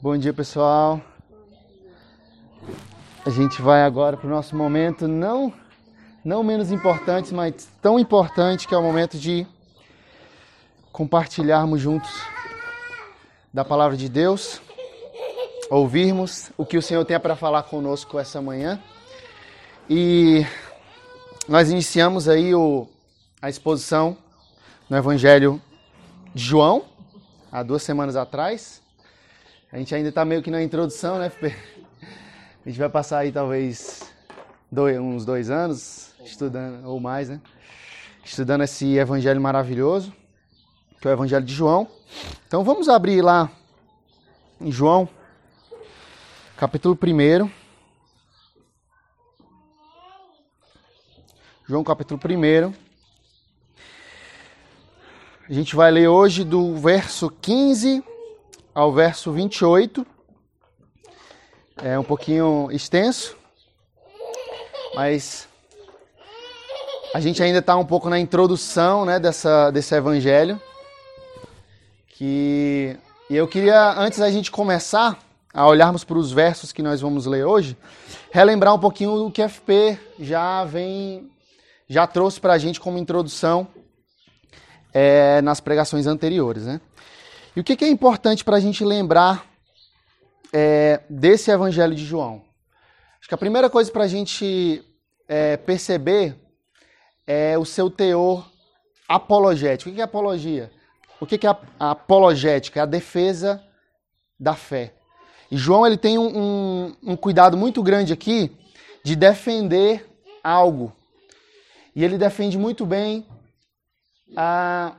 Bom dia, pessoal. A gente vai agora para o nosso momento não não menos importante, mas tão importante que é o momento de compartilharmos juntos da palavra de Deus, ouvirmos o que o Senhor tem para falar conosco essa manhã. E nós iniciamos aí o, a exposição no Evangelho de João, há duas semanas atrás. A gente ainda está meio que na introdução, né, FP? A gente vai passar aí talvez dois, uns dois anos estudando, ou mais, né? Estudando esse evangelho maravilhoso, que é o evangelho de João. Então vamos abrir lá em João, capítulo 1. João capítulo 1. A gente vai ler hoje do verso 15 ao verso 28. É um pouquinho extenso, mas a gente ainda está um pouco na introdução né, dessa, desse evangelho. Que, e eu queria, antes da gente começar a olharmos para os versos que nós vamos ler hoje, relembrar um pouquinho do que a FP já vem, já trouxe para a gente como introdução é, nas pregações anteriores. Né? E o que, que é importante para a gente lembrar é, desse Evangelho de João? Acho que a primeira coisa para a gente é, perceber é o seu teor apologético. O que é apologia? O que é apologética? É a defesa da fé. E João ele tem um, um, um cuidado muito grande aqui de defender algo. E ele defende muito bem a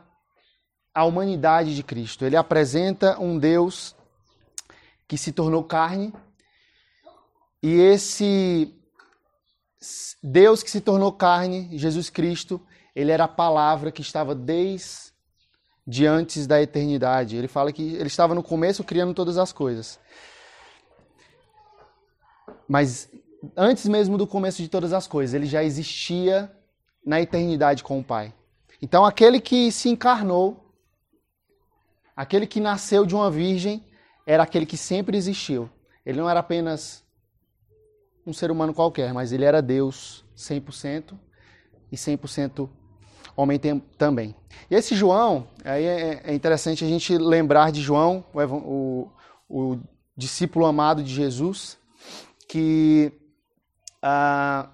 a humanidade de Cristo. Ele apresenta um Deus que se tornou carne e esse Deus que se tornou carne, Jesus Cristo, ele era a palavra que estava desde antes da eternidade. Ele fala que ele estava no começo criando todas as coisas. Mas antes mesmo do começo de todas as coisas, ele já existia na eternidade com o Pai. Então aquele que se encarnou Aquele que nasceu de uma virgem era aquele que sempre existiu. Ele não era apenas um ser humano qualquer, mas ele era Deus 100% e 100% homem também. E esse João, aí é, é interessante a gente lembrar de João, o, o, o discípulo amado de Jesus, que ah,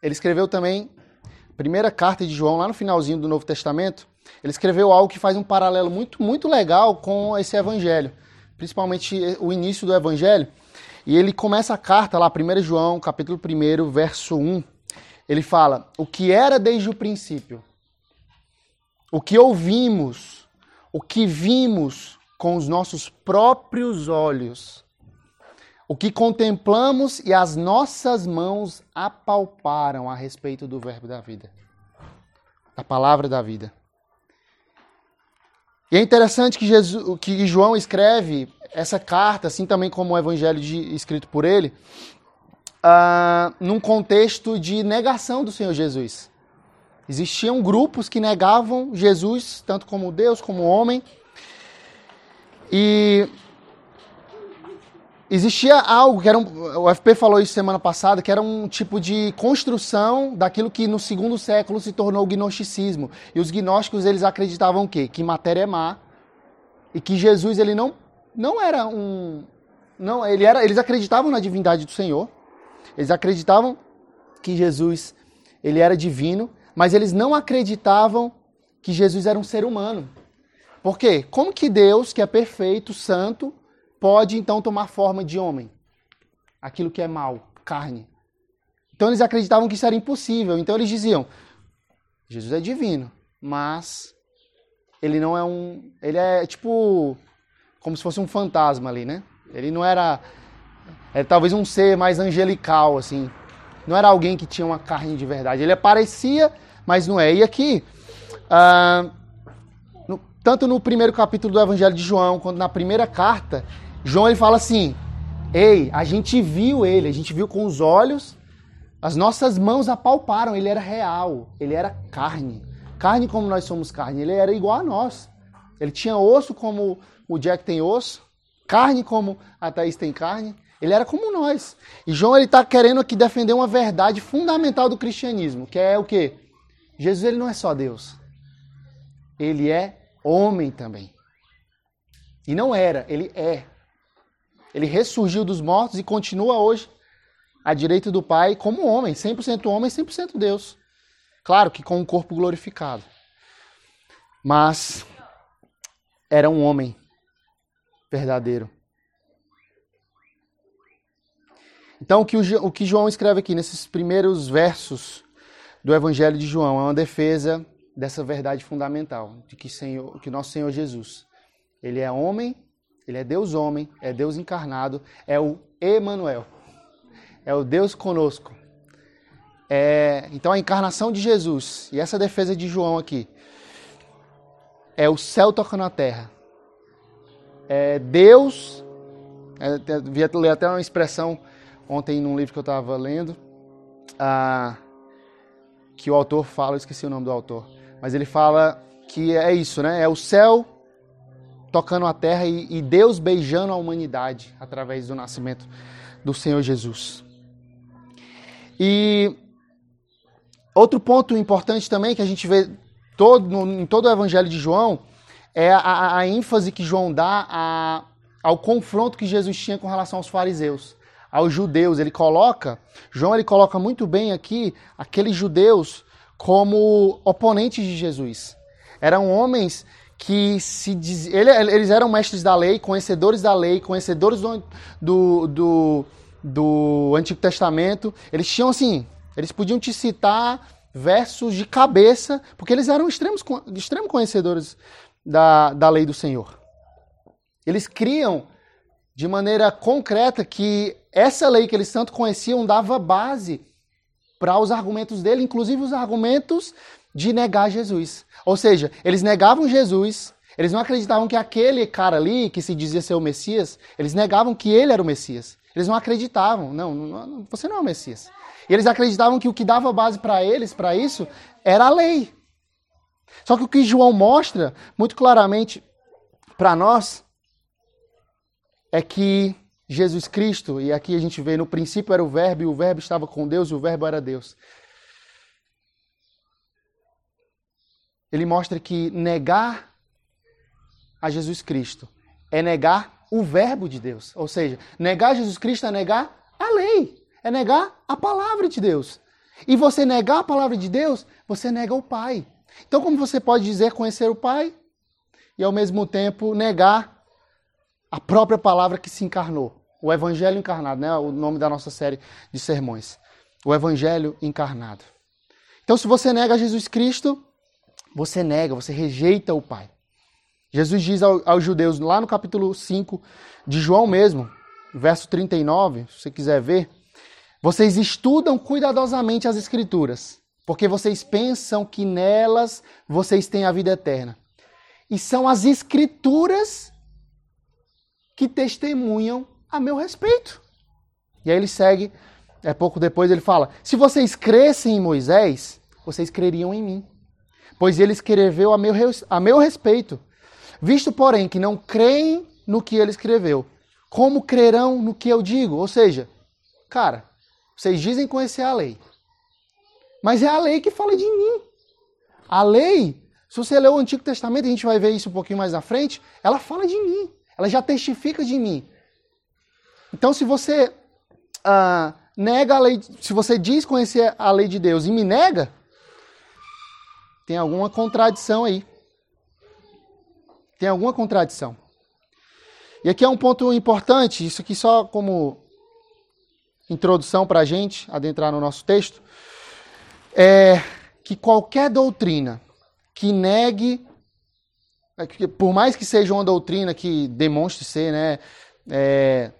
ele escreveu também a primeira carta de João lá no finalzinho do Novo Testamento, ele escreveu algo que faz um paralelo muito, muito legal com esse evangelho, principalmente o início do evangelho. E ele começa a carta lá, 1 João, capítulo 1, verso 1. Ele fala: O que era desde o princípio, o que ouvimos, o que vimos com os nossos próprios olhos, o que contemplamos e as nossas mãos apalparam a respeito do Verbo da vida, da palavra da vida. E é interessante que, Jesus, que João escreve essa carta, assim também como o evangelho de, escrito por ele, uh, num contexto de negação do Senhor Jesus. Existiam grupos que negavam Jesus, tanto como Deus como homem. E existia algo que era um, o FP falou isso semana passada, que era um tipo de construção daquilo que no segundo século se tornou o gnosticismo. E os gnósticos eles acreditavam o quê? Que matéria é má e que Jesus ele não não era um não, ele era, eles acreditavam na divindade do Senhor. Eles acreditavam que Jesus ele era divino, mas eles não acreditavam que Jesus era um ser humano. Por quê? Como que Deus, que é perfeito, santo, pode então tomar forma de homem. Aquilo que é mal, carne. Então eles acreditavam que isso era impossível. Então eles diziam: Jesus é divino, mas ele não é um. Ele é tipo. Como se fosse um fantasma ali, né? Ele não era. Era talvez um ser mais angelical, assim. Não era alguém que tinha uma carne de verdade. Ele aparecia, mas não é. E aqui. Ah, no, tanto no primeiro capítulo do Evangelho de João, quanto na primeira carta, João ele fala assim: Ei, a gente viu ele, a gente viu com os olhos, as nossas mãos apalparam, ele era real, ele era carne. Carne como nós somos carne, ele era igual a nós. Ele tinha osso como o Jack tem osso, carne como a Thaís tem carne, ele era como nós. E João ele está querendo aqui defender uma verdade fundamental do cristianismo, que é o quê? Jesus ele não é só Deus. Ele é homem também. E não era, ele é. Ele ressurgiu dos mortos e continua hoje à direita do Pai como homem, 100% homem, 100% Deus. Claro que com um corpo glorificado. Mas era um homem verdadeiro. Então, o que, João escreve aqui nesses primeiros versos do Evangelho de João é uma defesa dessa verdade fundamental, de que, Senhor, que nosso Senhor Jesus, ele é homem, ele é Deus homem, é Deus encarnado, é o Emanuel, é o Deus conosco. É, então a encarnação de Jesus e essa defesa de João aqui é o céu tocando a terra. É Deus, é, devia ler até uma expressão ontem num livro que eu estava lendo, ah, que o autor fala, eu esqueci o nome do autor, mas ele fala que é isso, né? É o céu tocando a terra e, e Deus beijando a humanidade através do nascimento do Senhor Jesus. E outro ponto importante também que a gente vê todo, no, em todo o Evangelho de João é a, a ênfase que João dá a, ao confronto que Jesus tinha com relação aos fariseus aos judeus. Ele coloca, João ele coloca muito bem aqui aqueles judeus como oponentes de Jesus. Eram homens que se diz, eles eram mestres da lei, conhecedores da lei, conhecedores do, do, do, do Antigo Testamento. Eles tinham assim, eles podiam te citar versos de cabeça, porque eles eram extremos, extremos conhecedores da, da lei do Senhor. Eles criam de maneira concreta que essa lei que eles tanto conheciam dava base para os argumentos dele, inclusive os argumentos de negar Jesus. Ou seja, eles negavam Jesus, eles não acreditavam que aquele cara ali, que se dizia ser o Messias, eles negavam que ele era o Messias. Eles não acreditavam, não, não você não é o Messias. E eles acreditavam que o que dava base para eles, para isso, era a lei. Só que o que João mostra muito claramente para nós é que Jesus Cristo, e aqui a gente vê no princípio era o Verbo, e o Verbo estava com Deus, e o Verbo era Deus. Ele mostra que negar a Jesus Cristo é negar o Verbo de Deus. Ou seja, negar Jesus Cristo é negar a lei, é negar a palavra de Deus. E você negar a palavra de Deus, você nega o Pai. Então, como você pode dizer conhecer o Pai e ao mesmo tempo negar a própria palavra que se encarnou? O Evangelho encarnado, né? O nome da nossa série de sermões. O Evangelho encarnado. Então, se você nega Jesus Cristo, você nega, você rejeita o Pai. Jesus diz aos judeus, lá no capítulo 5 de João mesmo, verso 39, se você quiser ver, vocês estudam cuidadosamente as Escrituras, porque vocês pensam que nelas vocês têm a vida eterna. E são as Escrituras que testemunham a meu respeito. E aí ele segue, é pouco depois ele fala: Se vocês crescem em Moisés, vocês creriam em mim, pois ele escreveu a meu, a meu respeito. Visto, porém, que não creem no que ele escreveu, como crerão no que eu digo? Ou seja, cara, vocês dizem conhecer a lei, mas é a lei que fala de mim. A lei, se você ler o Antigo Testamento, a gente vai ver isso um pouquinho mais na frente, ela fala de mim, ela já testifica de mim. Então, se você ah, nega a lei, se você diz conhecer a lei de Deus e me nega, tem alguma contradição aí. Tem alguma contradição. E aqui é um ponto importante, isso aqui só como introdução para a gente adentrar no nosso texto, é que qualquer doutrina que negue, é por mais que seja uma doutrina que demonstre ser né, é,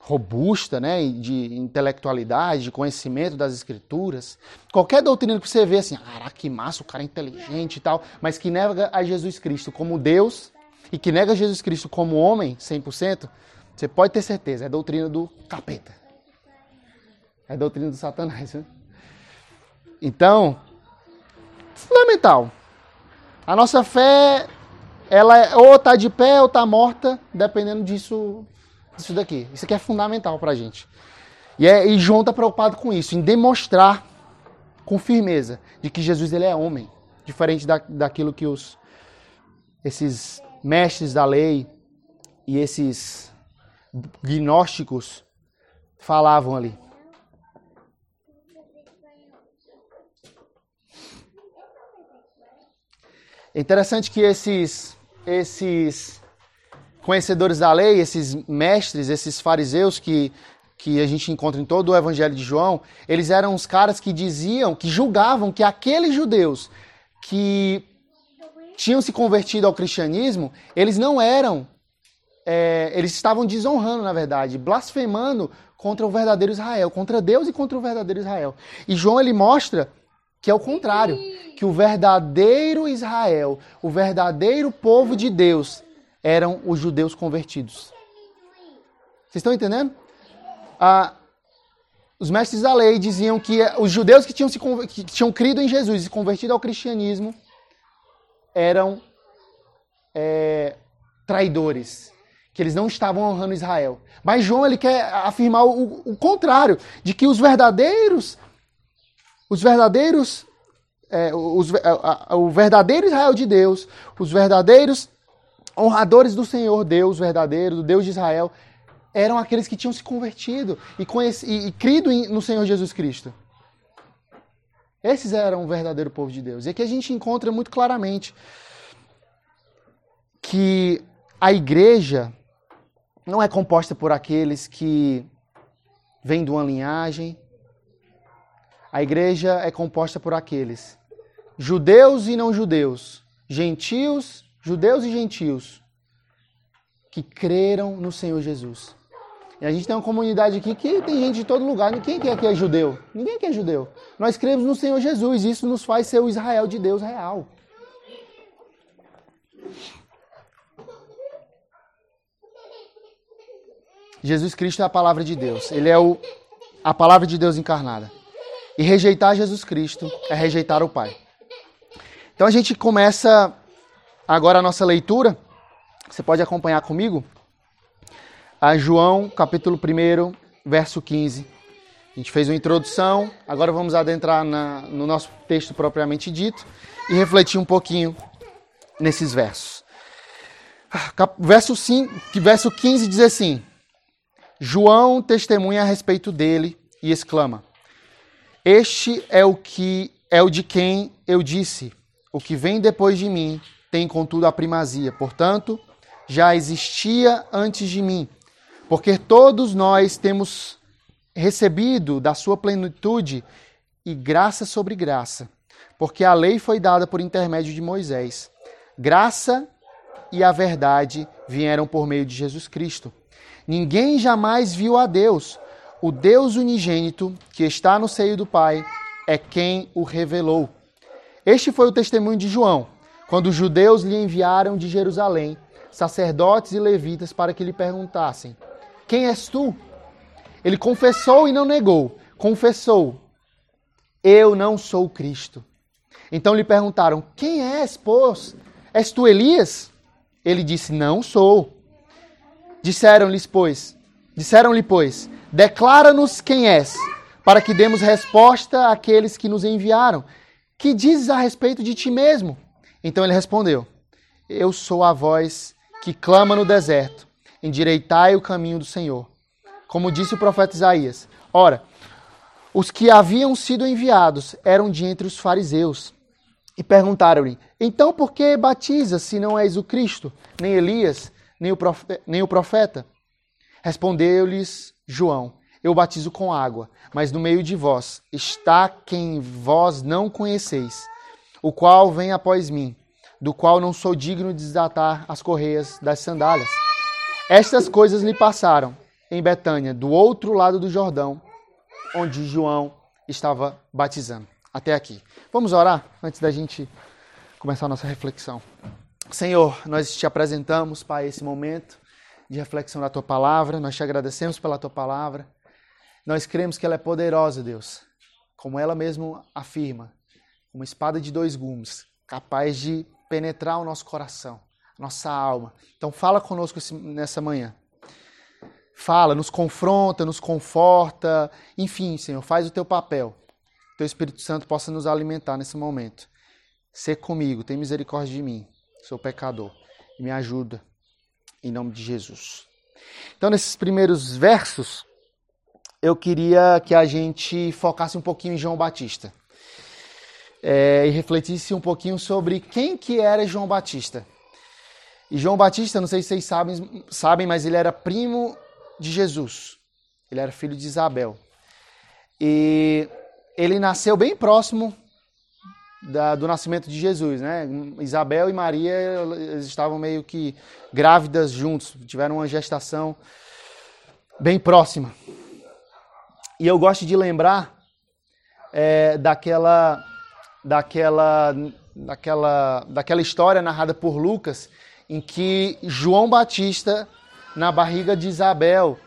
robusta, né, de intelectualidade, de conhecimento das escrituras. Qualquer doutrina que você vê assim, caraca, que massa, o cara é inteligente e tal, mas que nega a Jesus Cristo como Deus e que nega Jesus Cristo como homem, 100%, você pode ter certeza, é doutrina do capeta. É doutrina do satanás. Né? Então, fundamental. A nossa fé ela é, ou está de pé ou está morta, dependendo disso, disso daqui. Isso aqui é fundamental para a gente. E, é, e João está preocupado com isso, em demonstrar com firmeza de que Jesus ele é homem, diferente da, daquilo que os esses mestres da lei e esses gnósticos falavam ali. É interessante que esses, esses conhecedores da lei, esses mestres, esses fariseus que, que a gente encontra em todo o Evangelho de João, eles eram os caras que diziam, que julgavam que aqueles judeus que tinham se convertido ao cristianismo, eles não eram, é, eles estavam desonrando, na verdade, blasfemando contra o verdadeiro Israel, contra Deus e contra o verdadeiro Israel. E João ele mostra que é o contrário, que o verdadeiro Israel, o verdadeiro povo de Deus, eram os judeus convertidos. Vocês estão entendendo? Ah, os mestres da lei diziam que os judeus que tinham, se, que tinham crido em Jesus e se convertido ao cristianismo eram é, traidores, que eles não estavam honrando Israel. Mas João ele quer afirmar o, o contrário, de que os verdadeiros os verdadeiros, é, os, a, a, o verdadeiro Israel de Deus, os verdadeiros honradores do Senhor Deus verdadeiro, do Deus de Israel, eram aqueles que tinham se convertido e, conheci, e, e crido em, no Senhor Jesus Cristo. Esses eram o verdadeiro povo de Deus. E aqui a gente encontra muito claramente que a igreja não é composta por aqueles que vêm de uma linhagem, a igreja é composta por aqueles judeus e não judeus, gentios, judeus e gentios, que creram no Senhor Jesus. E a gente tem uma comunidade aqui que tem gente de todo lugar. Quem que é judeu? Ninguém que é judeu. Nós cremos no Senhor Jesus. Isso nos faz ser o Israel de Deus real. Jesus Cristo é a palavra de Deus. Ele é o, a palavra de Deus encarnada. E rejeitar Jesus Cristo é rejeitar o Pai. Então a gente começa agora a nossa leitura. Você pode acompanhar comigo? A João, capítulo 1, verso 15. A gente fez uma introdução, agora vamos adentrar na, no nosso texto propriamente dito e refletir um pouquinho nesses versos. Verso, 5, verso 15 diz assim: João testemunha a respeito dele e exclama: este é o que é o de quem eu disse: o que vem depois de mim tem contudo a primazia. Portanto, já existia antes de mim, porque todos nós temos recebido da sua plenitude e graça sobre graça, porque a lei foi dada por intermédio de Moisés. Graça e a verdade vieram por meio de Jesus Cristo. Ninguém jamais viu a Deus o Deus unigênito, que está no seio do Pai, é quem o revelou. Este foi o testemunho de João, quando os judeus lhe enviaram de Jerusalém sacerdotes e levitas para que lhe perguntassem: Quem és tu? Ele confessou e não negou. Confessou: Eu não sou Cristo. Então lhe perguntaram: Quem és, pois? És tu Elias? Ele disse: Não sou. Disseram-lhes, pois, disseram-lhe, pois, Declara-nos quem és, para que demos resposta àqueles que nos enviaram. Que dizes a respeito de ti mesmo? Então ele respondeu: Eu sou a voz que clama no deserto, endireitai o caminho do Senhor. Como disse o profeta Isaías. Ora, os que haviam sido enviados eram de entre os fariseus. E perguntaram-lhe: Então por que batizas se não és o Cristo, nem Elias, nem o profeta? Respondeu-lhes João: Eu batizo com água, mas no meio de vós está quem vós não conheceis, o qual vem após mim, do qual não sou digno de desatar as correias das sandálias. Estas coisas lhe passaram em Betânia, do outro lado do Jordão, onde João estava batizando. Até aqui. Vamos orar antes da gente começar a nossa reflexão. Senhor, nós te apresentamos, Pai, esse momento de reflexão da tua palavra. Nós te agradecemos pela tua palavra. Nós cremos que ela é poderosa, Deus, como ela mesmo afirma, uma espada de dois gumes, capaz de penetrar o nosso coração, nossa alma. Então fala conosco nessa manhã. Fala, nos confronta, nos conforta, enfim, Senhor, faz o teu papel. Teu Espírito Santo possa nos alimentar nesse momento. Ser comigo, tem misericórdia de mim, sou pecador, e me ajuda, em nome de Jesus. Então, nesses primeiros versos, eu queria que a gente focasse um pouquinho em João Batista. É, e refletisse um pouquinho sobre quem que era João Batista. E João Batista, não sei se vocês sabem, sabem, mas ele era primo de Jesus. Ele era filho de Isabel. E ele nasceu bem próximo da, do nascimento de Jesus, né? Isabel e Maria eles estavam meio que grávidas juntos, tiveram uma gestação bem próxima. E eu gosto de lembrar é, daquela, daquela, daquela, daquela história narrada por Lucas, em que João Batista, na barriga de Isabel,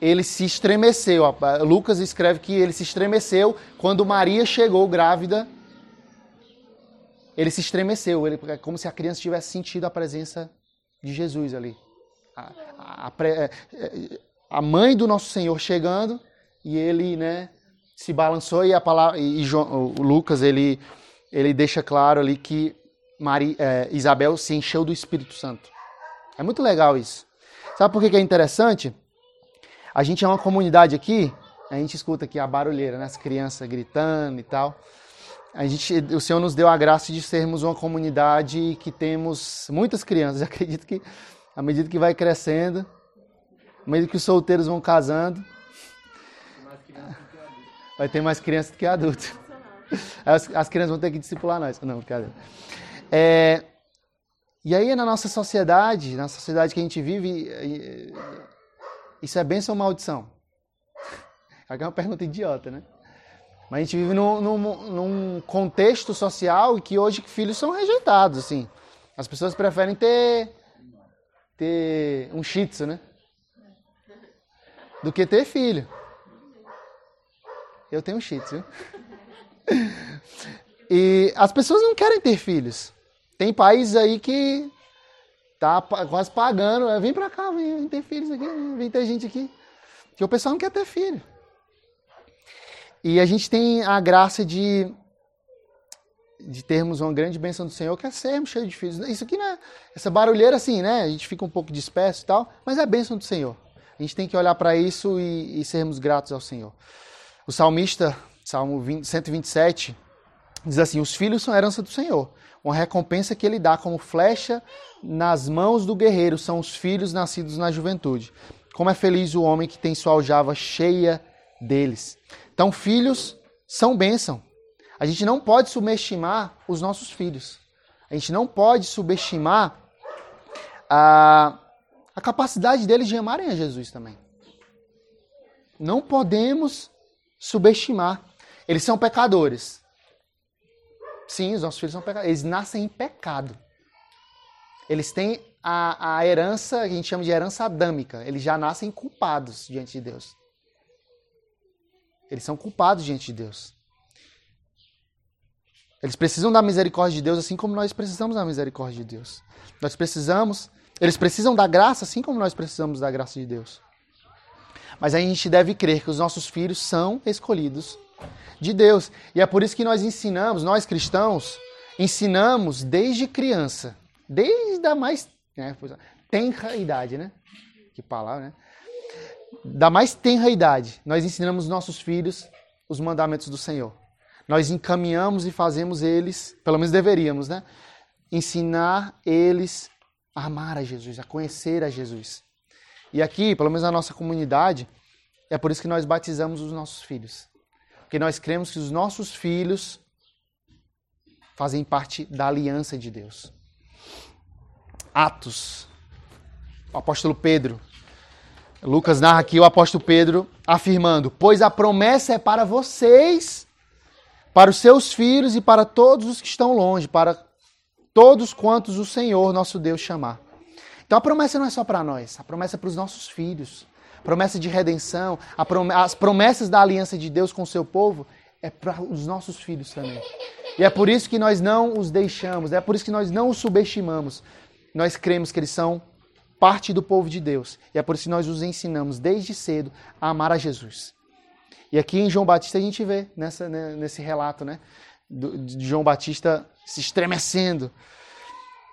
ele se estremeceu. Lucas escreve que ele se estremeceu quando Maria chegou grávida. Ele se estremeceu, ele, é como se a criança tivesse sentido a presença de Jesus ali. A, a, a, é, a mãe do nosso Senhor chegando e ele, né, se balançou e a palavra e João, Lucas ele ele deixa claro ali que Maria, é, Isabel se encheu do Espírito Santo. É muito legal isso. Sabe por que, que é interessante? A gente é uma comunidade aqui, a gente escuta aqui a barulheira, né, as crianças gritando e tal. A gente, o Senhor nos deu a graça de sermos uma comunidade que temos muitas crianças. Eu acredito que à medida que vai crescendo, à medida que os solteiros vão casando, Vai ter mais crianças do que adultos. As, as crianças vão ter que discipular nós. Não, brincadeira. É, e aí, na nossa sociedade, na sociedade que a gente vive, isso é bênção ou maldição? Aqui é uma pergunta idiota, né? Mas a gente vive num, num, num contexto social em que hoje filhos são rejeitados, assim. As pessoas preferem ter, ter um shih tzu, né? Do que ter filho. Eu tenho shih tzu. E as pessoas não querem ter filhos. Tem países aí que tá quase pagando. Vem pra cá, vem, vem ter filhos aqui, vem ter gente aqui. Que o pessoal não quer ter filho. E a gente tem a graça de, de termos uma grande bênção do Senhor, que é sermos cheios de filhos. Isso aqui, né? Essa barulheira, assim, né? A gente fica um pouco disperso e tal, mas é a bênção do Senhor. A gente tem que olhar para isso e, e sermos gratos ao Senhor. O salmista, Salmo 20, 127, diz assim: Os filhos são herança do Senhor, uma recompensa que ele dá como flecha nas mãos do guerreiro são os filhos nascidos na juventude. Como é feliz o homem que tem sua aljava cheia deles. Então, filhos são bênção. A gente não pode subestimar os nossos filhos. A gente não pode subestimar a, a capacidade deles de amarem a Jesus também. Não podemos subestimar. Eles são pecadores. Sim, os nossos filhos são pecadores. Eles nascem em pecado. Eles têm a, a herança, que a gente chama de herança adâmica. Eles já nascem culpados diante de Deus. Eles são culpados diante de Deus. Eles precisam da misericórdia de Deus, assim como nós precisamos da misericórdia de Deus. Nós precisamos, eles precisam da graça, assim como nós precisamos da graça de Deus. Mas a gente deve crer que os nossos filhos são escolhidos de Deus. E é por isso que nós ensinamos, nós cristãos, ensinamos desde criança, desde a mais né, tenra idade, né? Que palavra, né? Da mais tenra idade, nós ensinamos nossos filhos os mandamentos do Senhor. Nós encaminhamos e fazemos eles, pelo menos deveríamos, né? Ensinar eles a amar a Jesus, a conhecer a Jesus. E aqui, pelo menos na nossa comunidade, é por isso que nós batizamos os nossos filhos. Porque nós cremos que os nossos filhos fazem parte da aliança de Deus. Atos. O apóstolo Pedro. Lucas narra aqui o apóstolo Pedro afirmando: Pois a promessa é para vocês, para os seus filhos e para todos os que estão longe, para todos quantos o Senhor nosso Deus chamar. Então a promessa não é só para nós, a promessa é para os nossos filhos. A promessa de redenção, as promessas da aliança de Deus com o seu povo é para os nossos filhos também. E é por isso que nós não os deixamos, é por isso que nós não os subestimamos. nós cremos que eles são parte do povo de Deus. E é por isso que nós os ensinamos desde cedo a amar a Jesus. E aqui em João Batista a gente vê nessa, né, nesse relato né, de João Batista se estremecendo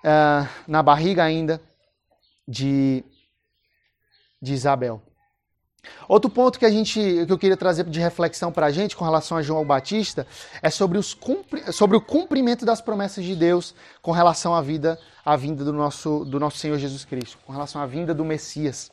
uh, na barriga ainda de, de Isabel. Outro ponto que a gente que eu queria trazer de reflexão para a gente com relação a João Batista é sobre, os, sobre o cumprimento das promessas de Deus com relação à vida, à vinda do nosso, do nosso Senhor Jesus Cristo, com relação à vinda do Messias.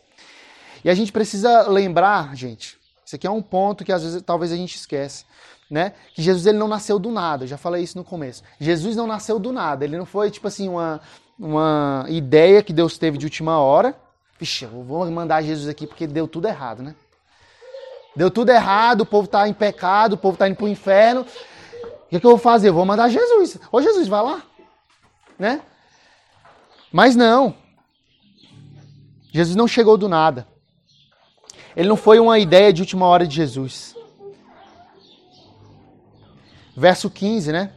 E a gente precisa lembrar, gente, isso aqui é um ponto que às vezes talvez a gente esquece, né? Que Jesus ele não nasceu do nada, eu já falei isso no começo. Jesus não nasceu do nada, ele não foi tipo assim uma, uma ideia que Deus teve de última hora Vixe, eu vou mandar Jesus aqui porque deu tudo errado, né? Deu tudo errado, o povo está em pecado, o povo está indo para o inferno. O que, é que eu vou fazer? Eu vou mandar Jesus. Ô Jesus, vai lá. Né? Mas não. Jesus não chegou do nada. Ele não foi uma ideia de última hora de Jesus. Verso 15, né?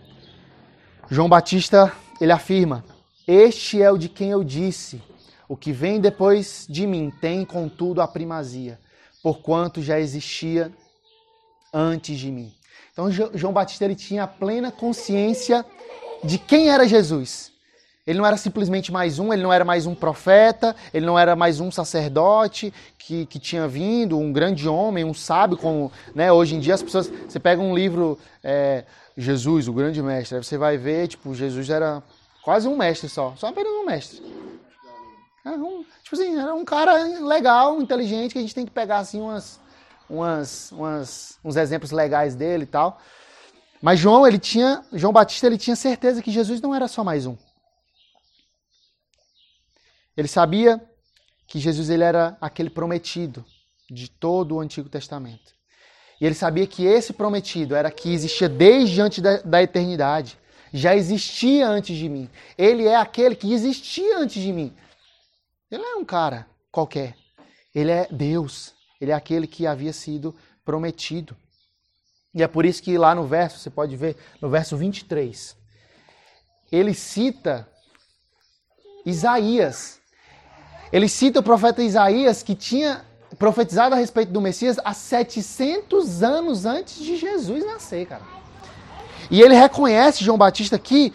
João Batista, ele afirma: Este é o de quem eu disse o que vem depois de mim tem, contudo, a primazia, porquanto já existia antes de mim. Então, João Batista ele tinha plena consciência de quem era Jesus. Ele não era simplesmente mais um, ele não era mais um profeta, ele não era mais um sacerdote que, que tinha vindo, um grande homem, um sábio, como né, hoje em dia as pessoas. Você pega um livro, é, Jesus, o grande mestre, aí você vai ver, tipo, Jesus era quase um mestre só, só apenas um mestre. Era um, tipo assim, era um cara legal, inteligente, que a gente tem que pegar assim umas, umas, umas, uns exemplos legais dele e tal. Mas João, ele tinha, João Batista, ele tinha certeza que Jesus não era só mais um. Ele sabia que Jesus ele era aquele prometido de todo o Antigo Testamento. E ele sabia que esse prometido era que existia desde antes da, da eternidade. Já existia antes de mim. Ele é aquele que existia antes de mim. Ele não é um cara qualquer. Ele é Deus. Ele é aquele que havia sido prometido. E é por isso que lá no verso, você pode ver, no verso 23, ele cita Isaías. Ele cita o profeta Isaías que tinha profetizado a respeito do Messias há 700 anos antes de Jesus nascer, cara. E ele reconhece, João Batista, aqui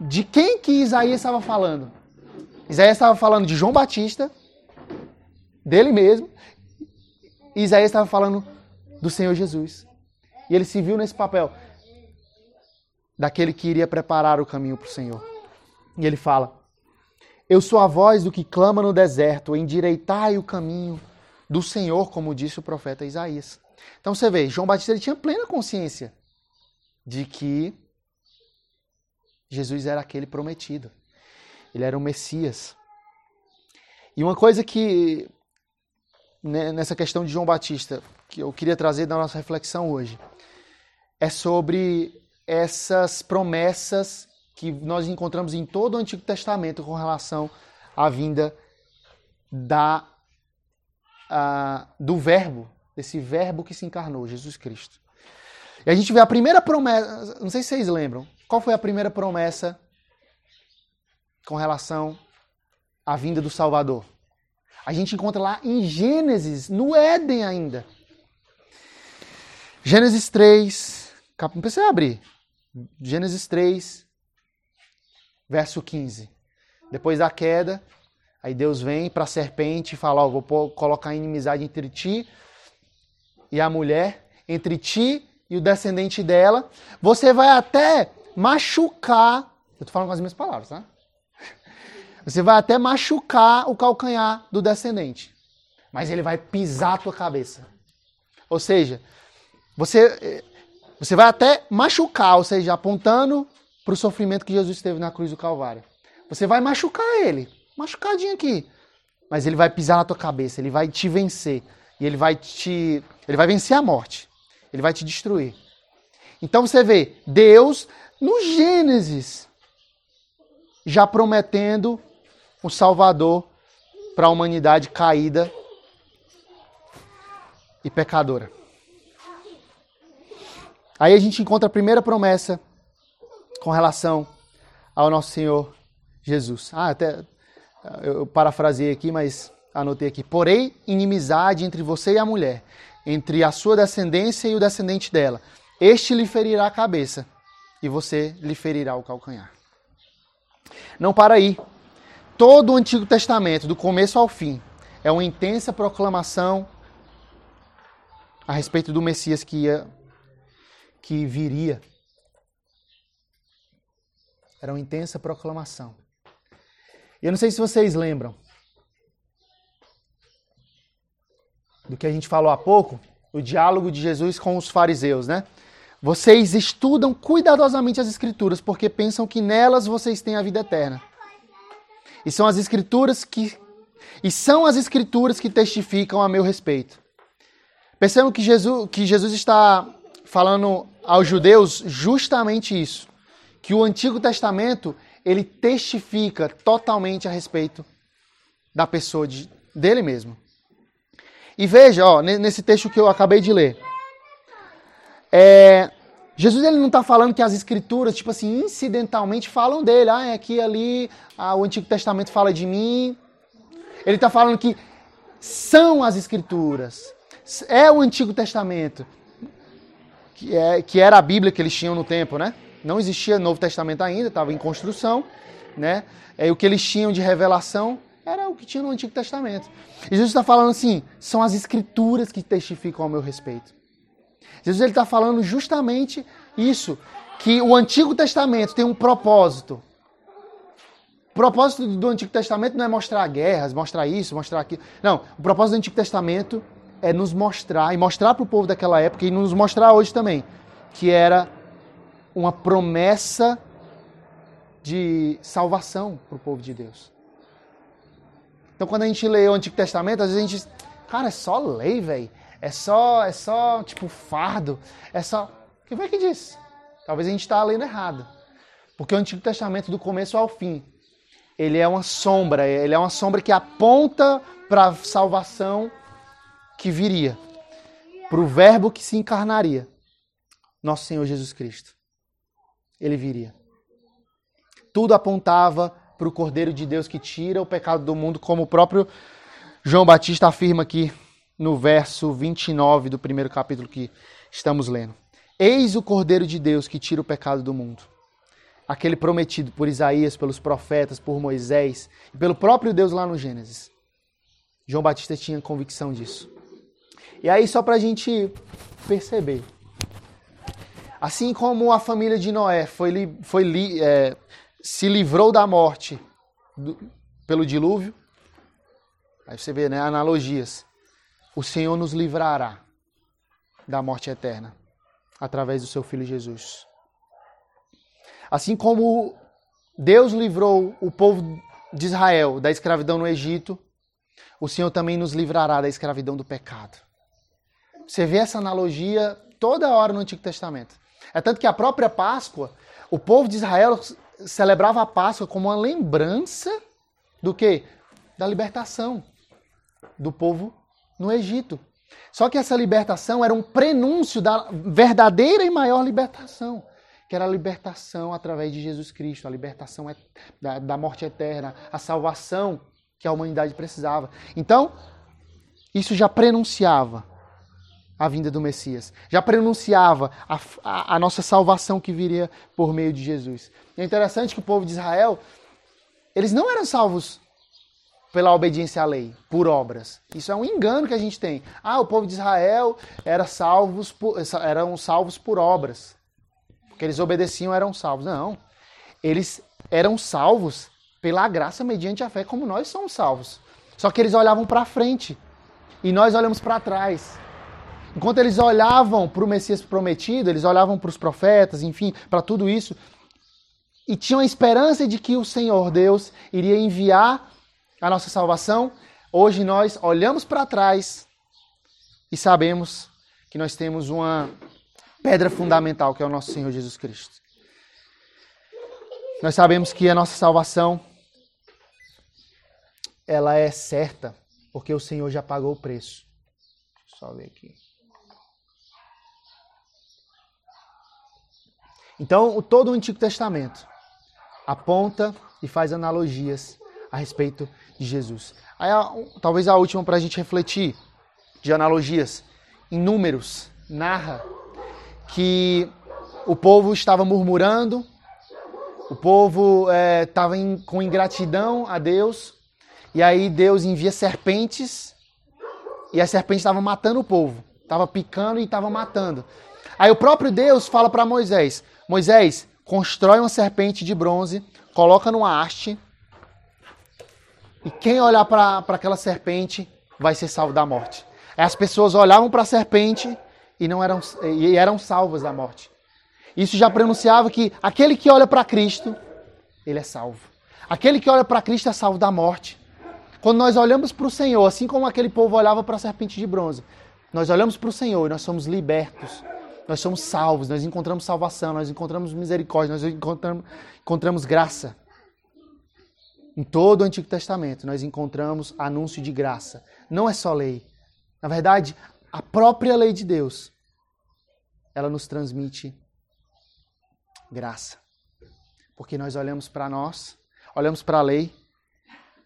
de quem que Isaías estava falando? Isaías estava falando de João Batista, dele mesmo, e Isaías estava falando do Senhor Jesus. E ele se viu nesse papel daquele que iria preparar o caminho para o Senhor. E ele fala: Eu sou a voz do que clama no deserto, endireitai o caminho do Senhor, como disse o profeta Isaías. Então você vê, João Batista ele tinha plena consciência de que Jesus era aquele prometido. Ele era o Messias. E uma coisa que, né, nessa questão de João Batista, que eu queria trazer da nossa reflexão hoje, é sobre essas promessas que nós encontramos em todo o Antigo Testamento com relação à vinda da, a, do Verbo, desse Verbo que se encarnou, Jesus Cristo. E a gente vê a primeira promessa, não sei se vocês lembram, qual foi a primeira promessa com relação à vinda do Salvador. A gente encontra lá em Gênesis, no Éden ainda. Gênesis 3, não precisa abrir. Gênesis 3, verso 15. Depois da queda, aí Deus vem para a serpente e fala: Ó, vou colocar inimizade entre ti e a mulher, entre ti e o descendente dela. Você vai até machucar. Eu estou falando com as minhas palavras, tá? Você vai até machucar o calcanhar do descendente. Mas ele vai pisar a tua cabeça. Ou seja, você, você vai até machucar, ou seja, apontando para o sofrimento que Jesus teve na cruz do Calvário. Você vai machucar ele, machucadinho aqui. Mas ele vai pisar na tua cabeça, ele vai te vencer. E ele vai te. Ele vai vencer a morte. Ele vai te destruir. Então você vê Deus no Gênesis já prometendo um Salvador para a humanidade caída e pecadora. Aí a gente encontra a primeira promessa com relação ao nosso Senhor Jesus. Ah, até eu parafraseei aqui, mas anotei aqui. Porém, inimizade entre você e a mulher, entre a sua descendência e o descendente dela. Este lhe ferirá a cabeça e você lhe ferirá o calcanhar. Não para aí. Todo o Antigo Testamento, do começo ao fim, é uma intensa proclamação a respeito do Messias que ia que viria. Era uma intensa proclamação. Eu não sei se vocês lembram do que a gente falou há pouco, o diálogo de Jesus com os fariseus, né? Vocês estudam cuidadosamente as Escrituras porque pensam que nelas vocês têm a vida eterna. E são as Escrituras que e são as Escrituras que testificam a meu respeito. Percebam que Jesus, que Jesus está falando aos judeus justamente isso, que o Antigo Testamento ele testifica totalmente a respeito da pessoa de, dele mesmo. E veja, ó, nesse texto que eu acabei de ler, é, Jesus ele não está falando que as escrituras, tipo assim, incidentalmente falam dele. Ah, aqui ali ah, o Antigo Testamento fala de mim. Ele está falando que são as escrituras. É o Antigo Testamento. Que, é, que era a Bíblia que eles tinham no tempo, né? Não existia Novo Testamento ainda, estava em construção, né? É, o que eles tinham de revelação era o que tinha no Antigo Testamento. E Jesus está falando assim, são as escrituras que testificam ao meu respeito. Jesus está falando justamente isso, que o Antigo Testamento tem um propósito. O propósito do Antigo Testamento não é mostrar guerras, mostrar isso, mostrar aquilo. Não, o propósito do Antigo Testamento é nos mostrar e mostrar para o povo daquela época e nos mostrar hoje também que era uma promessa de salvação para o povo de Deus. Então, quando a gente lê o Antigo Testamento, às vezes a gente, cara, é só lei, velho. É só, é só, tipo, fardo. É só. Quem foi que disse? Talvez a gente está lendo errado. Porque o Antigo Testamento, do começo ao fim, ele é uma sombra. Ele é uma sombra que aponta para a salvação que viria. Para o Verbo que se encarnaria. Nosso Senhor Jesus Cristo. Ele viria. Tudo apontava para o Cordeiro de Deus que tira o pecado do mundo, como o próprio João Batista afirma aqui no verso 29 do primeiro capítulo que estamos lendo. Eis o Cordeiro de Deus que tira o pecado do mundo. Aquele prometido por Isaías, pelos profetas, por Moisés e pelo próprio Deus lá no Gênesis. João Batista tinha convicção disso. E aí, só para a gente perceber. Assim como a família de Noé foi, foi é, se livrou da morte do, pelo dilúvio, aí você vê né, analogias o Senhor nos livrará da morte eterna através do seu filho Jesus. Assim como Deus livrou o povo de Israel da escravidão no Egito, o Senhor também nos livrará da escravidão do pecado. Você vê essa analogia toda hora no Antigo Testamento. É tanto que a própria Páscoa, o povo de Israel celebrava a Páscoa como uma lembrança do que? Da libertação do povo no Egito. Só que essa libertação era um prenúncio da verdadeira e maior libertação, que era a libertação através de Jesus Cristo, a libertação da, da morte eterna, a salvação que a humanidade precisava. Então, isso já prenunciava a vinda do Messias, já prenunciava a, a, a nossa salvação que viria por meio de Jesus. E é interessante que o povo de Israel, eles não eram salvos pela obediência à lei, por obras. Isso é um engano que a gente tem. Ah, o povo de Israel era salvos por, eram salvos por obras. Porque eles obedeciam, eram salvos. Não. Eles eram salvos pela graça mediante a fé, como nós somos salvos. Só que eles olhavam para frente e nós olhamos para trás. Enquanto eles olhavam para o Messias prometido, eles olhavam para os profetas, enfim, para tudo isso, e tinham a esperança de que o Senhor Deus iria enviar a nossa salvação, hoje nós olhamos para trás e sabemos que nós temos uma pedra fundamental, que é o nosso Senhor Jesus Cristo. Nós sabemos que a nossa salvação ela é certa, porque o Senhor já pagou o preço. Deixa eu só ver aqui. Então, todo o Antigo Testamento aponta e faz analogias a respeito de Jesus. Aí, talvez a última para a gente refletir de analogias. Em Números, narra que o povo estava murmurando, o povo estava é, com ingratidão a Deus, e aí Deus envia serpentes, e as serpentes estavam matando o povo, estava picando e estava matando. Aí o próprio Deus fala para Moisés: Moisés, constrói uma serpente de bronze, coloca numa haste, e quem olhar para aquela serpente vai ser salvo da morte. As pessoas olhavam para a serpente e não eram e eram salvas da morte. Isso já pronunciava que aquele que olha para Cristo, ele é salvo. Aquele que olha para Cristo é salvo da morte. Quando nós olhamos para o Senhor, assim como aquele povo olhava para a serpente de bronze, nós olhamos para o Senhor e nós somos libertos. Nós somos salvos, nós encontramos salvação, nós encontramos misericórdia, nós encontramos, encontramos graça. Em todo o Antigo Testamento nós encontramos anúncio de graça. Não é só lei. Na verdade, a própria lei de Deus, ela nos transmite graça. Porque nós olhamos para nós, olhamos para a lei,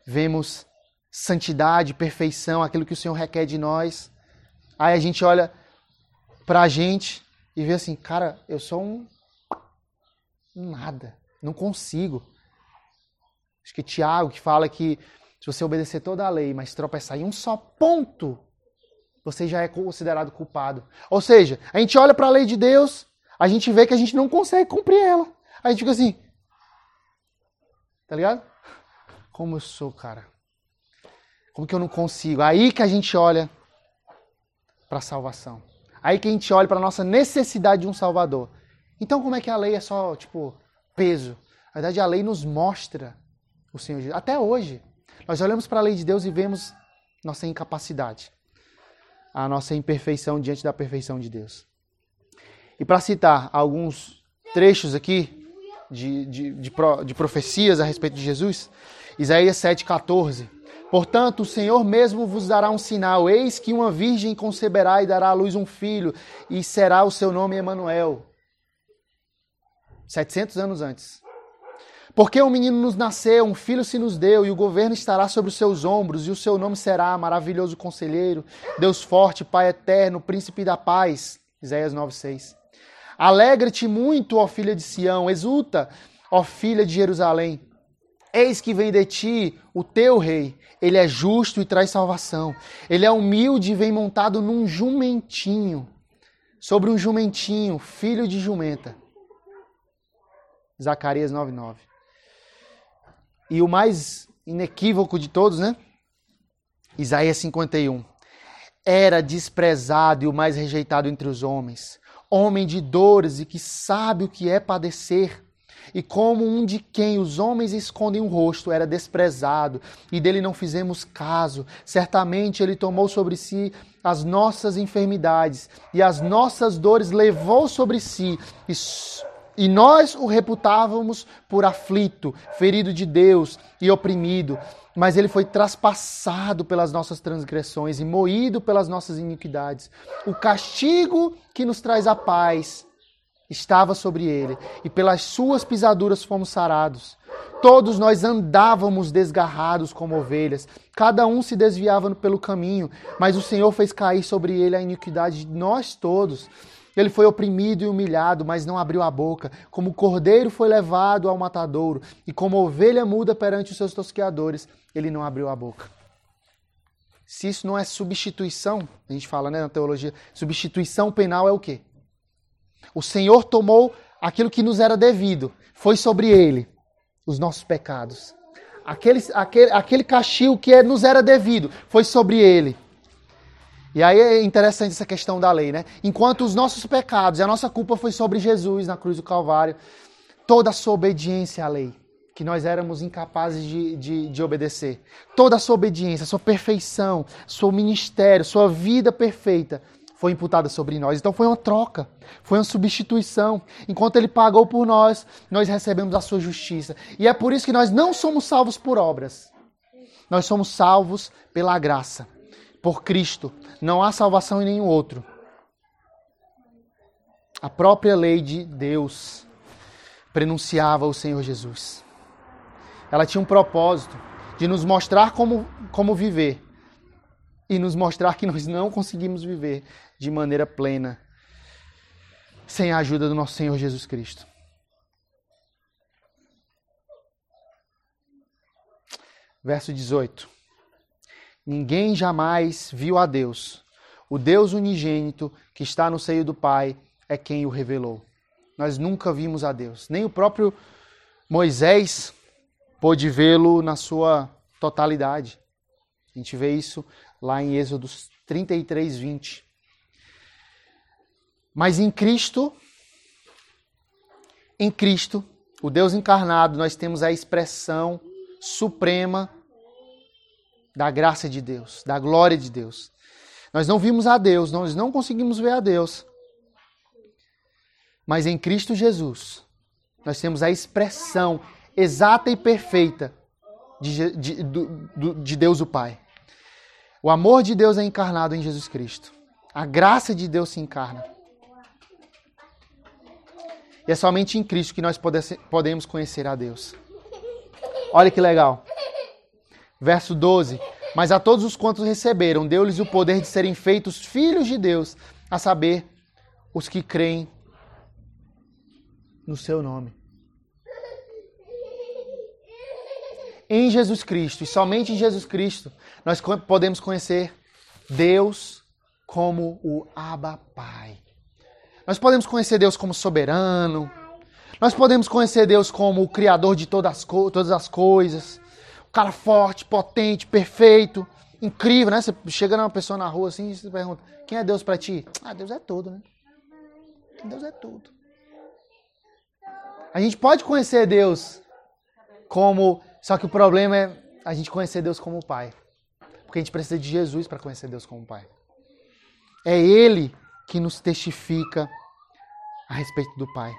vemos santidade, perfeição, aquilo que o Senhor requer de nós. Aí a gente olha para a gente e vê assim, cara, eu sou um, um nada, não consigo. Acho que Tiago que fala que se você obedecer toda a lei, mas tropeçar em um só ponto, você já é considerado culpado. Ou seja, a gente olha para a lei de Deus, a gente vê que a gente não consegue cumprir ela. A gente fica assim. Tá ligado? Como eu sou, cara. Como que eu não consigo? Aí que a gente olha para a salvação. Aí que a gente olha para a nossa necessidade de um Salvador. Então, como é que a lei é só, tipo, peso? Na verdade, a lei nos mostra o Senhor Jesus. Até hoje, nós olhamos para a lei de Deus e vemos nossa incapacidade, a nossa imperfeição diante da perfeição de Deus. E para citar alguns trechos aqui de, de, de, de profecias a respeito de Jesus, Isaías 7,14. Portanto, o Senhor mesmo vos dará um sinal: eis que uma virgem conceberá e dará à luz um filho, e será o seu nome Emanuel. 700 anos antes. Porque um menino nos nasceu, um filho se nos deu, e o governo estará sobre os seus ombros, e o seu nome será Maravilhoso Conselheiro, Deus Forte, Pai Eterno, Príncipe da Paz. Isaías 9,6. Alegra-te muito, ó filha de Sião, exulta, ó filha de Jerusalém. Eis que vem de ti o teu rei. Ele é justo e traz salvação. Ele é humilde e vem montado num jumentinho. Sobre um jumentinho, filho de jumenta. Zacarias 9:9. E o mais inequívoco de todos, né? Isaías 51. Era desprezado e o mais rejeitado entre os homens homem de dores e que sabe o que é padecer. E como um de quem os homens escondem o rosto era desprezado, e dele não fizemos caso, certamente ele tomou sobre si as nossas enfermidades, e as nossas dores levou sobre si, e, e nós o reputávamos por aflito, ferido de Deus e oprimido mas ele foi traspassado pelas nossas transgressões e moído pelas nossas iniquidades. O castigo que nos traz a paz estava sobre ele, e pelas suas pisaduras fomos sarados. Todos nós andávamos desgarrados como ovelhas, cada um se desviava pelo caminho, mas o Senhor fez cair sobre ele a iniquidade de nós todos. Ele foi oprimido e humilhado, mas não abriu a boca. Como cordeiro foi levado ao matadouro, e como ovelha muda perante os seus tosqueadores, ele não abriu a boca. Se isso não é substituição, a gente fala né, na teologia, substituição penal é o quê? O Senhor tomou aquilo que nos era devido, foi sobre ele os nossos pecados. Aquele, aquele, aquele castigo que é, nos era devido foi sobre ele. E aí é interessante essa questão da lei, né? Enquanto os nossos pecados e a nossa culpa foi sobre Jesus na cruz do Calvário, toda a sua obediência à lei, que nós éramos incapazes de, de, de obedecer, toda a sua obediência, sua perfeição, seu ministério, sua vida perfeita, foi imputada sobre nós. Então foi uma troca, foi uma substituição. Enquanto ele pagou por nós, nós recebemos a sua justiça. E é por isso que nós não somos salvos por obras. Nós somos salvos pela graça por Cristo. Não há salvação em nenhum outro. A própria lei de Deus prenunciava o Senhor Jesus. ela tinha um propósito de nos mostrar como, como viver e nos mostrar que nós não conseguimos viver de maneira plena sem a ajuda do nosso Senhor Jesus Cristo. Verso 18. Ninguém jamais viu a Deus. O Deus unigênito que está no seio do Pai é quem o revelou. Nós nunca vimos a Deus. Nem o próprio Moisés pôde vê-lo na sua totalidade. A gente vê isso lá em Êxodo 33, 20. Mas em Cristo, em Cristo, o Deus encarnado, nós temos a expressão suprema da graça de Deus, da glória de Deus. Nós não vimos a Deus, nós não conseguimos ver a Deus. Mas em Cristo Jesus, nós temos a expressão exata e perfeita de, de, de, de Deus o Pai. O amor de Deus é encarnado em Jesus Cristo. A graça de Deus se encarna. E é somente em Cristo que nós podemos conhecer a Deus. Olha que legal. Verso 12. Mas a todos os quantos receberam, deu-lhes o poder de serem feitos filhos de Deus, a saber, os que creem no seu nome. Em Jesus Cristo, e somente em Jesus Cristo, nós podemos conhecer Deus como o Abba Pai. Nós podemos conhecer Deus como soberano. Nós podemos conhecer Deus como o Criador de todas as, todas as coisas. O cara forte, potente, perfeito, incrível, né? Você chega numa pessoa na rua assim e você pergunta: quem é Deus para ti? Ah, Deus é tudo, né? Deus é tudo. A gente pode conhecer Deus como. Só que o problema é a gente conhecer Deus como Pai. Porque a gente precisa de Jesus para conhecer Deus como Pai. É Ele que nos testifica a respeito do Pai.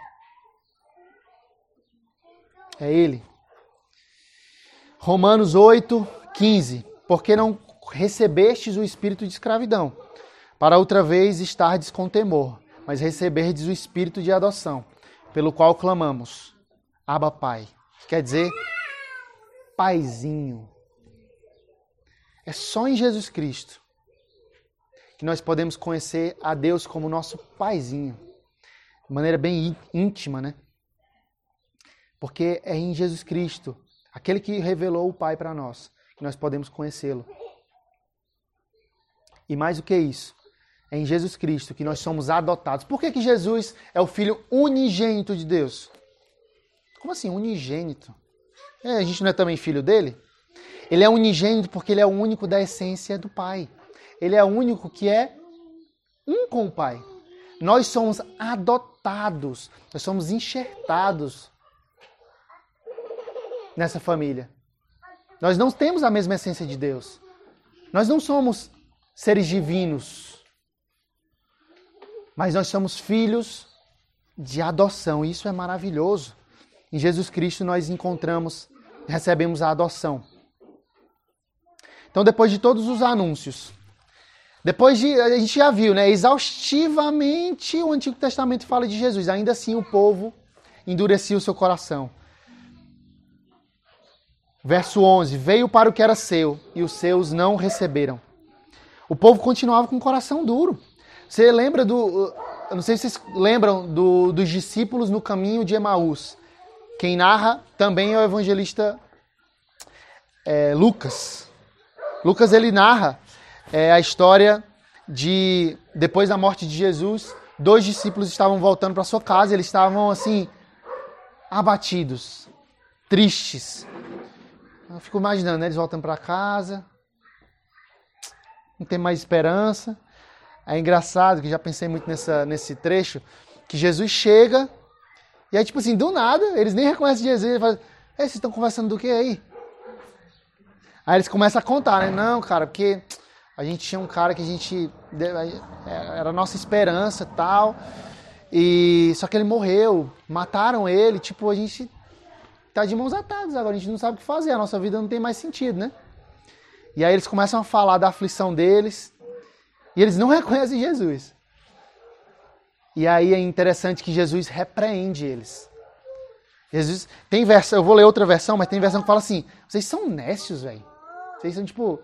É Ele. Romanos 8, 15. Porque não recebestes o espírito de escravidão, para outra vez estardes com temor, mas receberdes o espírito de adoção, pelo qual clamamos, Abba Pai. Quer dizer, Paizinho. É só em Jesus Cristo que nós podemos conhecer a Deus como nosso Paizinho de maneira bem íntima, né? Porque é em Jesus Cristo, aquele que revelou o Pai para nós, que nós podemos conhecê-lo. E mais do que isso, é em Jesus Cristo que nós somos adotados. Por que, que Jesus é o Filho unigênito de Deus? Como assim, unigênito? É, a gente não é também filho dele? Ele é unigênito porque ele é o único da essência do Pai. Ele é o único que é um com o Pai. Nós somos adotados, nós somos enxertados nessa família. Nós não temos a mesma essência de Deus. Nós não somos seres divinos. Mas nós somos filhos de adoção. Isso é maravilhoso. Em Jesus Cristo nós encontramos, recebemos a adoção. Então, depois de todos os anúncios, depois de. A gente já viu, né? Exaustivamente o Antigo Testamento fala de Jesus. Ainda assim o povo endurecia o seu coração. Verso 11: Veio para o que era seu e os seus não receberam. O povo continuava com o coração duro. Você lembra do. Eu não sei se vocês lembram do, dos discípulos no caminho de Emaús. Quem narra também é o evangelista é, Lucas. Lucas ele narra é a história de depois da morte de Jesus, dois discípulos estavam voltando para sua casa, eles estavam assim abatidos, tristes. Eu fico imaginando, né? eles voltando para casa, não tem mais esperança. É engraçado que já pensei muito nessa, nesse trecho que Jesus chega e aí tipo assim, do nada, eles nem reconhecem Jesus, ele fala: "Ei, vocês estão conversando do que aí?" Aí eles começam a contar, né? Não, cara, porque a gente tinha um cara que a gente era a nossa esperança, tal. E só que ele morreu, mataram ele, tipo, a gente tá de mãos atadas agora, a gente não sabe o que fazer, a nossa vida não tem mais sentido, né? E aí eles começam a falar da aflição deles, e eles não reconhecem Jesus. E aí é interessante que Jesus repreende eles. Jesus tem versão, eu vou ler outra versão, mas tem versão que fala assim: vocês são nécios, velho. Vocês são tipo.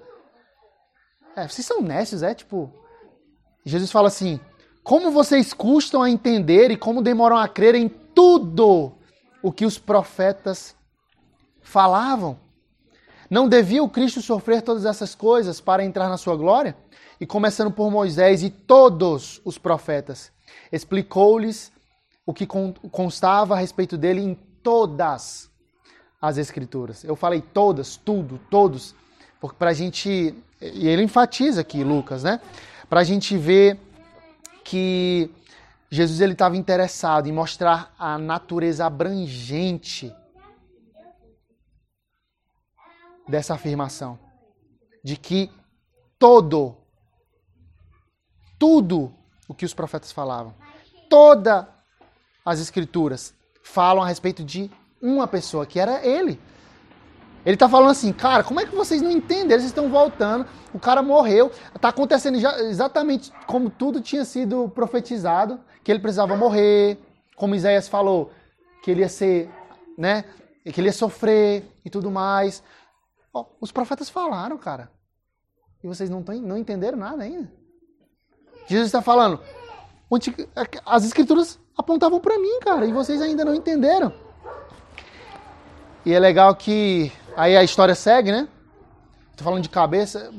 É, vocês são nécios, é tipo. Jesus fala assim: como vocês custam a entender e como demoram a crer em tudo o que os profetas falavam. Não devia o Cristo sofrer todas essas coisas para entrar na sua glória? E começando por Moisés e todos os profetas, explicou-lhes o que constava a respeito dele em todas as Escrituras. Eu falei todas, tudo, todos, porque para a gente. E ele enfatiza aqui, Lucas, né? Para a gente ver que Jesus ele estava interessado em mostrar a natureza abrangente dessa afirmação, de que todo, tudo o que os profetas falavam, toda as escrituras falam a respeito de uma pessoa, que era ele. Ele está falando assim, cara, como é que vocês não entendem? Eles estão voltando, o cara morreu, está acontecendo já, exatamente como tudo tinha sido profetizado, que ele precisava morrer, como Isaías falou, que ele ia ser, né, que ele ia sofrer e tudo mais. Oh, os profetas falaram, cara. E vocês não, tão, não entenderam nada ainda. Jesus está falando, as escrituras apontavam para mim, cara, e vocês ainda não entenderam. E é legal que aí a história segue, né? Tô falando de cabeça.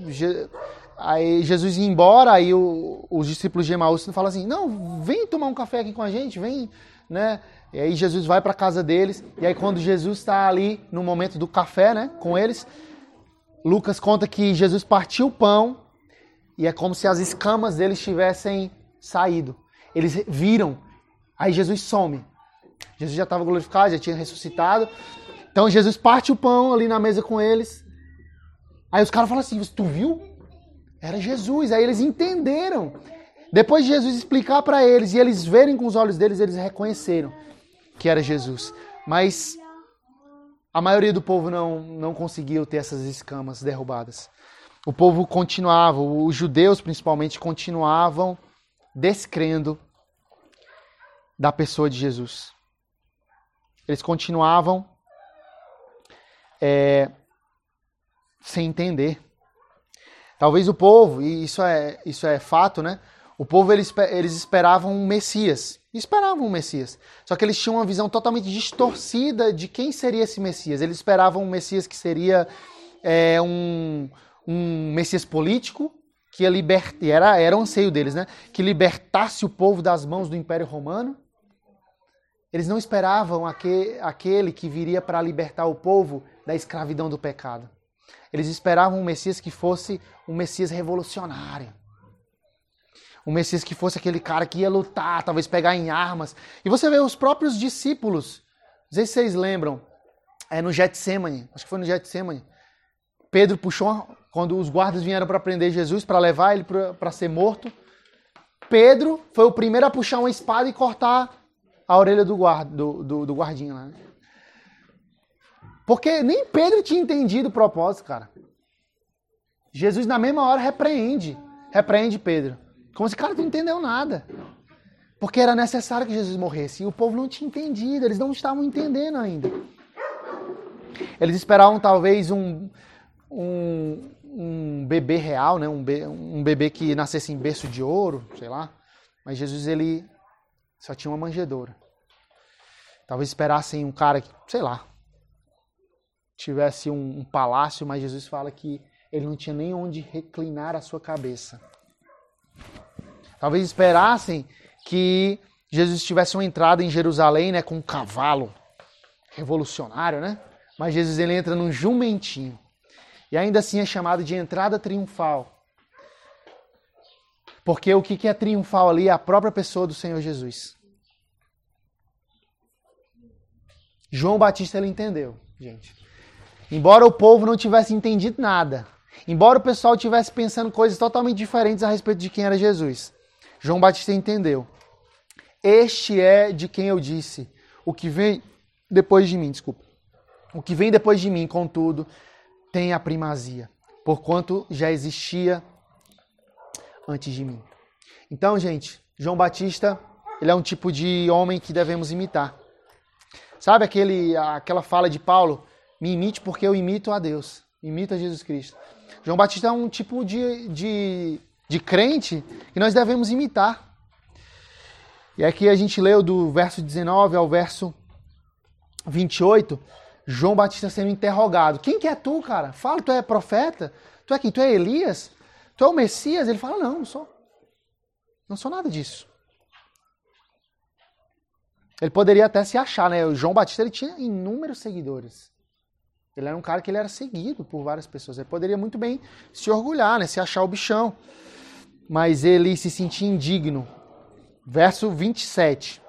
Aí Jesus ia embora, aí o, os discípulos de Emaús falam assim: "Não, vem tomar um café aqui com a gente, vem", né? E aí Jesus vai para casa deles, e aí quando Jesus está ali no momento do café, né, com eles, Lucas conta que Jesus partiu o pão e é como se as escamas deles tivessem saído. Eles viram Aí Jesus some. Jesus já estava glorificado, já tinha ressuscitado. Então Jesus parte o pão ali na mesa com eles. Aí os caras falam assim: Tu viu? Era Jesus. Aí eles entenderam. Depois de Jesus explicar para eles e eles verem com os olhos deles, eles reconheceram que era Jesus. Mas a maioria do povo não, não conseguiu ter essas escamas derrubadas. O povo continuava, os judeus principalmente, continuavam descrendo da pessoa de Jesus. Eles continuavam é, sem entender. Talvez o povo, e isso é, isso é fato, né? O povo eles, eles esperavam um Messias. Esperavam um Messias. Só que eles tinham uma visão totalmente distorcida de quem seria esse Messias. Eles esperavam um Messias que seria é, um, um Messias político, que ia libertar, era, era o anseio deles, né? Que libertasse o povo das mãos do Império Romano. Eles não esperavam aquele que viria para libertar o povo da escravidão do pecado. Eles esperavam um Messias que fosse um Messias revolucionário. Um Messias que fosse aquele cara que ia lutar, talvez pegar em armas. E você vê os próprios discípulos, não sei se vocês lembram, é no Getsemane, acho que foi no Getsemane. Pedro puxou, quando os guardas vieram para prender Jesus, para levar ele para ser morto. Pedro foi o primeiro a puxar uma espada e cortar a orelha do, guarda, do, do, do guardinha lá. Né? Porque nem Pedro tinha entendido o propósito, cara. Jesus, na mesma hora, repreende. Repreende Pedro. Como se cara não entendeu nada. Porque era necessário que Jesus morresse. E o povo não tinha entendido, eles não estavam entendendo ainda. Eles esperavam talvez um, um, um bebê real, né? um, be, um bebê que nascesse em berço de ouro, sei lá. Mas Jesus, ele só tinha uma manjedoura. Talvez esperassem um cara que, sei lá, tivesse um, um palácio, mas Jesus fala que ele não tinha nem onde reclinar a sua cabeça. Talvez esperassem que Jesus tivesse uma entrada em Jerusalém, né, com um cavalo revolucionário, né? Mas Jesus ele entra num jumentinho. E ainda assim é chamado de entrada triunfal. Porque o que é triunfal ali é a própria pessoa do Senhor Jesus. João Batista ele entendeu, gente. Embora o povo não tivesse entendido nada, embora o pessoal tivesse pensando coisas totalmente diferentes a respeito de quem era Jesus, João Batista entendeu. Este é de quem eu disse, o que vem depois de mim, desculpa. O que vem depois de mim, contudo, tem a primazia, porquanto já existia antes de mim. Então, gente, João Batista, ele é um tipo de homem que devemos imitar. Sabe aquele, aquela fala de Paulo? Me imite porque eu imito a Deus. Imita Jesus Cristo. João Batista é um tipo de, de, de crente que nós devemos imitar. E aqui a gente leu do verso 19 ao verso 28, João Batista sendo interrogado. Quem que é tu, cara? Fala, tu é profeta? Tu é quem? Tu é Elias? Tu é o Messias? Ele fala, não, não sou. Não sou nada disso. Ele poderia até se achar, né? O João Batista ele tinha inúmeros seguidores. Ele era um cara que ele era seguido por várias pessoas. Ele poderia muito bem se orgulhar, né? Se achar o bichão. Mas ele se sentia indigno. Verso 27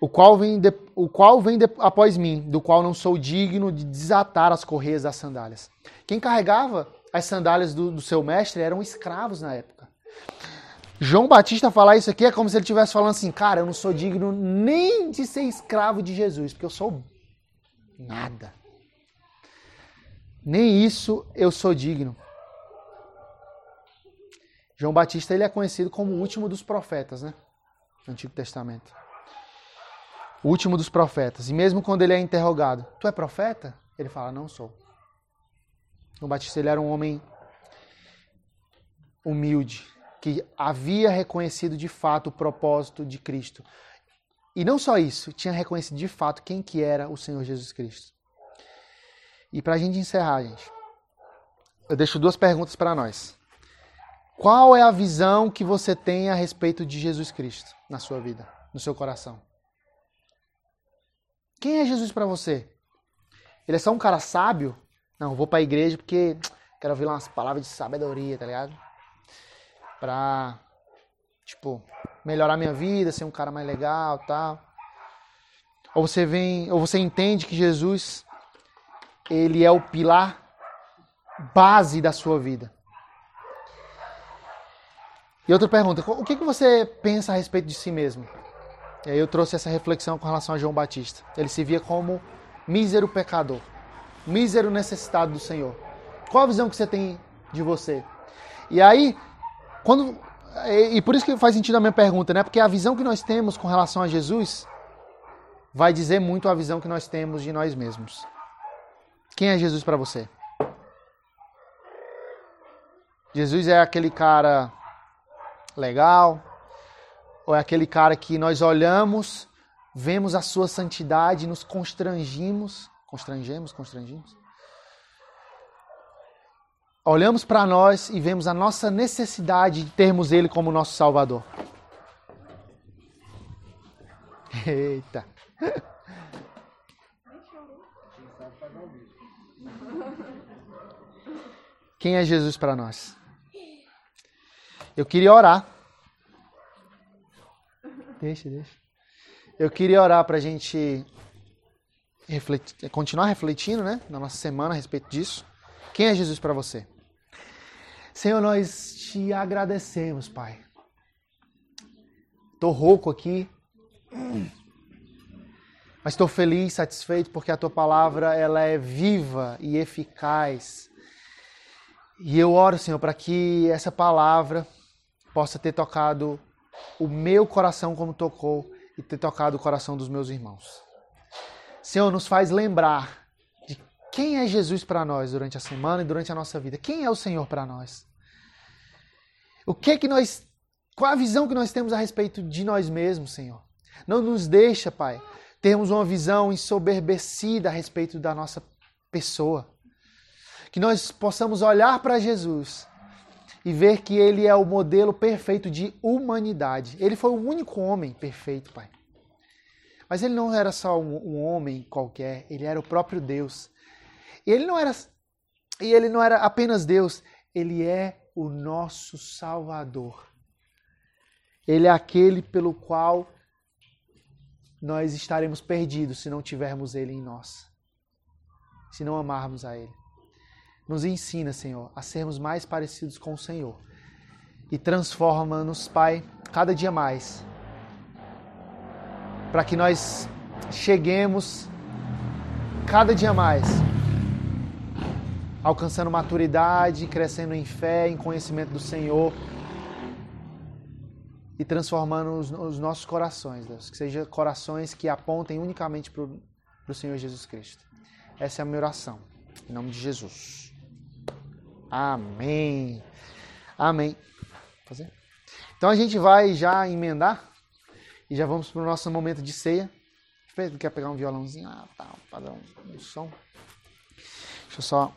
o qual vem, de, o qual vem de, após mim, do qual não sou digno de desatar as correias das sandálias. Quem carregava as sandálias do, do seu mestre eram escravos na época. João Batista falar isso aqui é como se ele estivesse falando assim, cara, eu não sou digno nem de ser escravo de Jesus, porque eu sou nada. Nem isso eu sou digno. João Batista ele é conhecido como o último dos profetas, né? No Antigo Testamento o último dos profetas. E mesmo quando ele é interrogado, tu é profeta? Ele fala, não sou. O Batista ele era um homem humilde, que havia reconhecido de fato o propósito de Cristo. E não só isso, tinha reconhecido de fato quem que era o Senhor Jesus Cristo. E para a gente encerrar, gente, eu deixo duas perguntas para nós. Qual é a visão que você tem a respeito de Jesus Cristo na sua vida, no seu coração? Quem é Jesus para você? Ele é só um cara sábio? Não, vou para a igreja porque quero ouvir umas palavras de sabedoria, tá ligado? Pra, tipo, melhorar minha vida, ser um cara mais legal, tal. Ou você vem, ou você entende que Jesus ele é o pilar base da sua vida. E outra pergunta, o que, você pensa a respeito de si mesmo? E aí eu trouxe essa reflexão com relação a João Batista. Ele se via como mísero pecador, mísero necessitado do Senhor. Qual a visão que você tem de você? E aí, quando e, por isso que faz sentido a minha pergunta, né? Porque a visão que nós temos com relação a Jesus vai dizer muito a visão que nós temos de nós mesmos. Quem é Jesus para você? Jesus é aquele cara legal, ou é aquele cara que nós olhamos, vemos a sua santidade, nos constrangimos, constrangemos, constrangimos. Olhamos para nós e vemos a nossa necessidade de termos ele como nosso salvador. Eita. Quem é Jesus para nós? Eu queria orar. Deixa, deixa. Eu queria orar para a gente refletir, continuar refletindo né, na nossa semana a respeito disso. Quem é Jesus para você? Senhor, nós te agradecemos, Pai. Estou rouco aqui, mas estou feliz, satisfeito, porque a tua palavra ela é viva e eficaz. E eu oro, Senhor, para que essa palavra possa ter tocado o meu coração como tocou e ter tocado o coração dos meus irmãos. Senhor, nos faz lembrar de quem é Jesus para nós durante a semana e durante a nossa vida. Quem é o Senhor para nós? O que que nós qual a visão que nós temos a respeito de nós mesmos, Senhor? Não nos deixa, Pai, termos uma visão ensoberbecida a respeito da nossa pessoa. Que nós possamos olhar para Jesus e ver que ele é o modelo perfeito de humanidade. Ele foi o único homem perfeito, Pai. Mas ele não era só um, homem qualquer, ele era o próprio Deus. E ele não era e ele não era apenas Deus, ele é o nosso Salvador. Ele é aquele pelo qual nós estaremos perdidos se não tivermos ele em nós. Se não amarmos a ele. Nos ensina, Senhor, a sermos mais parecidos com o Senhor. E transforma-nos, Pai, cada dia mais. Para que nós cheguemos cada dia mais alcançando maturidade, crescendo em fé, em conhecimento do Senhor. e transformando os, os nossos corações, Deus. Que sejam corações que apontem unicamente para o Senhor Jesus Cristo. Essa é a minha oração. Em nome de Jesus. Amém. Amém. Fazer? Então a gente vai já emendar e já vamos para o nosso momento de ceia. Quer pegar um violãozinho? Ah, tá, padrão, um som. Deixa eu só